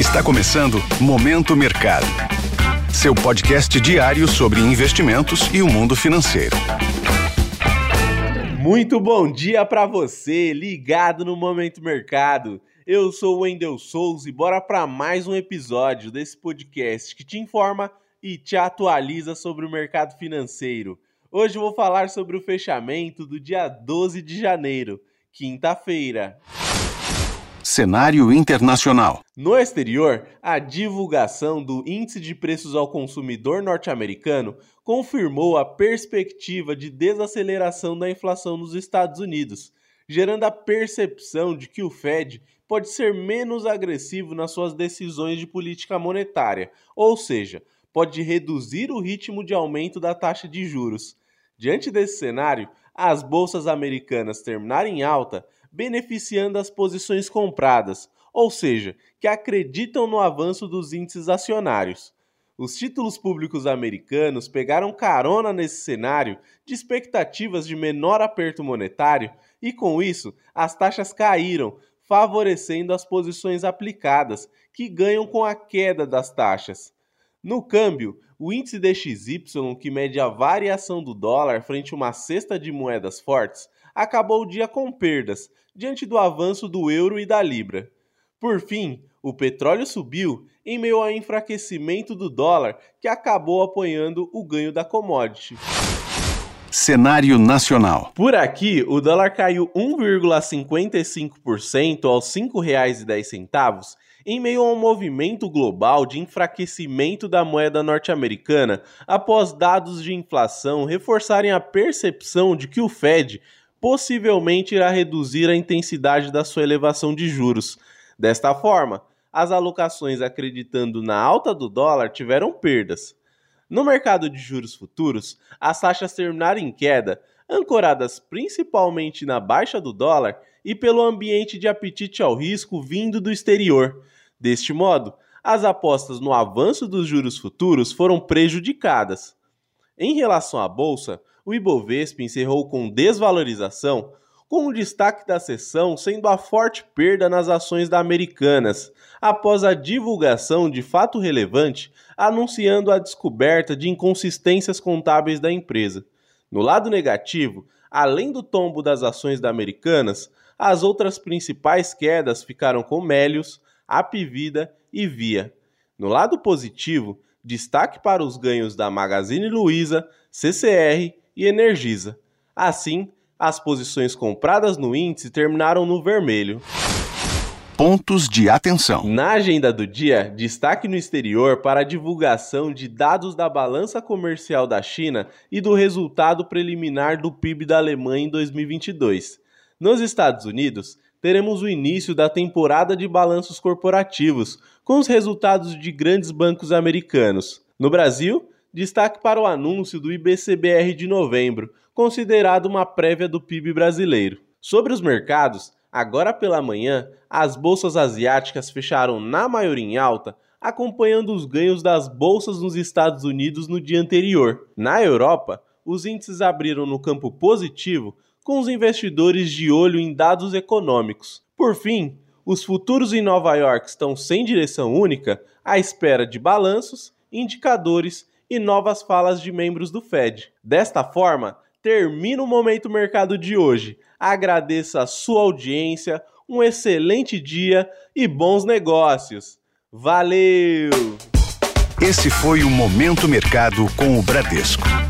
Está começando Momento Mercado. Seu podcast diário sobre investimentos e o mundo financeiro. Muito bom dia para você, ligado no Momento Mercado. Eu sou o Wendel Souza e bora para mais um episódio desse podcast que te informa e te atualiza sobre o mercado financeiro. Hoje vou falar sobre o fechamento do dia 12 de janeiro, quinta-feira. Cenário internacional. No exterior, a divulgação do Índice de Preços ao Consumidor norte-americano confirmou a perspectiva de desaceleração da inflação nos Estados Unidos, gerando a percepção de que o Fed pode ser menos agressivo nas suas decisões de política monetária, ou seja, pode reduzir o ritmo de aumento da taxa de juros. Diante desse cenário, as bolsas americanas terminaram em alta, beneficiando as posições compradas, ou seja, que acreditam no avanço dos índices acionários. Os títulos públicos americanos pegaram carona nesse cenário de expectativas de menor aperto monetário e, com isso, as taxas caíram, favorecendo as posições aplicadas, que ganham com a queda das taxas. No câmbio, o índice DXY, que mede a variação do dólar frente a uma cesta de moedas fortes, acabou o dia com perdas, diante do avanço do euro e da libra. Por fim, o petróleo subiu em meio ao enfraquecimento do dólar, que acabou apoiando o ganho da commodity. Cenário nacional. Por aqui, o dólar caiu 1,55% aos R$ 5,10 em meio a um movimento global de enfraquecimento da moeda norte-americana após dados de inflação reforçarem a percepção de que o Fed possivelmente irá reduzir a intensidade da sua elevação de juros. Desta forma, as alocações acreditando na alta do dólar tiveram perdas. No mercado de juros futuros, as taxas terminaram em queda, ancoradas principalmente na baixa do dólar e pelo ambiente de apetite ao risco vindo do exterior. Deste modo, as apostas no avanço dos juros futuros foram prejudicadas. Em relação à bolsa, o Ibovespa encerrou com desvalorização, com o destaque da sessão sendo a forte perda nas ações da Americanas, após a divulgação de fato relevante anunciando a descoberta de inconsistências contábeis da empresa. No lado negativo, além do tombo das ações da Americanas, as outras principais quedas ficaram com Melios, Apivida e Via. No lado positivo, destaque para os ganhos da Magazine Luiza, CCR e Energisa. Assim, as posições compradas no índice terminaram no vermelho. Pontos de atenção. Na agenda do dia, destaque no exterior para a divulgação de dados da balança comercial da China e do resultado preliminar do PIB da Alemanha em 2022. Nos Estados Unidos, teremos o início da temporada de balanços corporativos, com os resultados de grandes bancos americanos. No Brasil, destaque para o anúncio do IBCBR de novembro, considerado uma prévia do PIB brasileiro. Sobre os mercados, agora pela manhã, as bolsas asiáticas fecharam na maioria em alta, acompanhando os ganhos das bolsas nos Estados Unidos no dia anterior. Na Europa, os índices abriram no campo positivo, com os investidores de olho em dados econômicos. Por fim, os futuros em Nova York estão sem direção única, à espera de balanços, indicadores e novas falas de membros do Fed. Desta forma, termina o Momento Mercado de hoje. Agradeço a sua audiência, um excelente dia e bons negócios. Valeu! Esse foi o Momento Mercado com o Bradesco.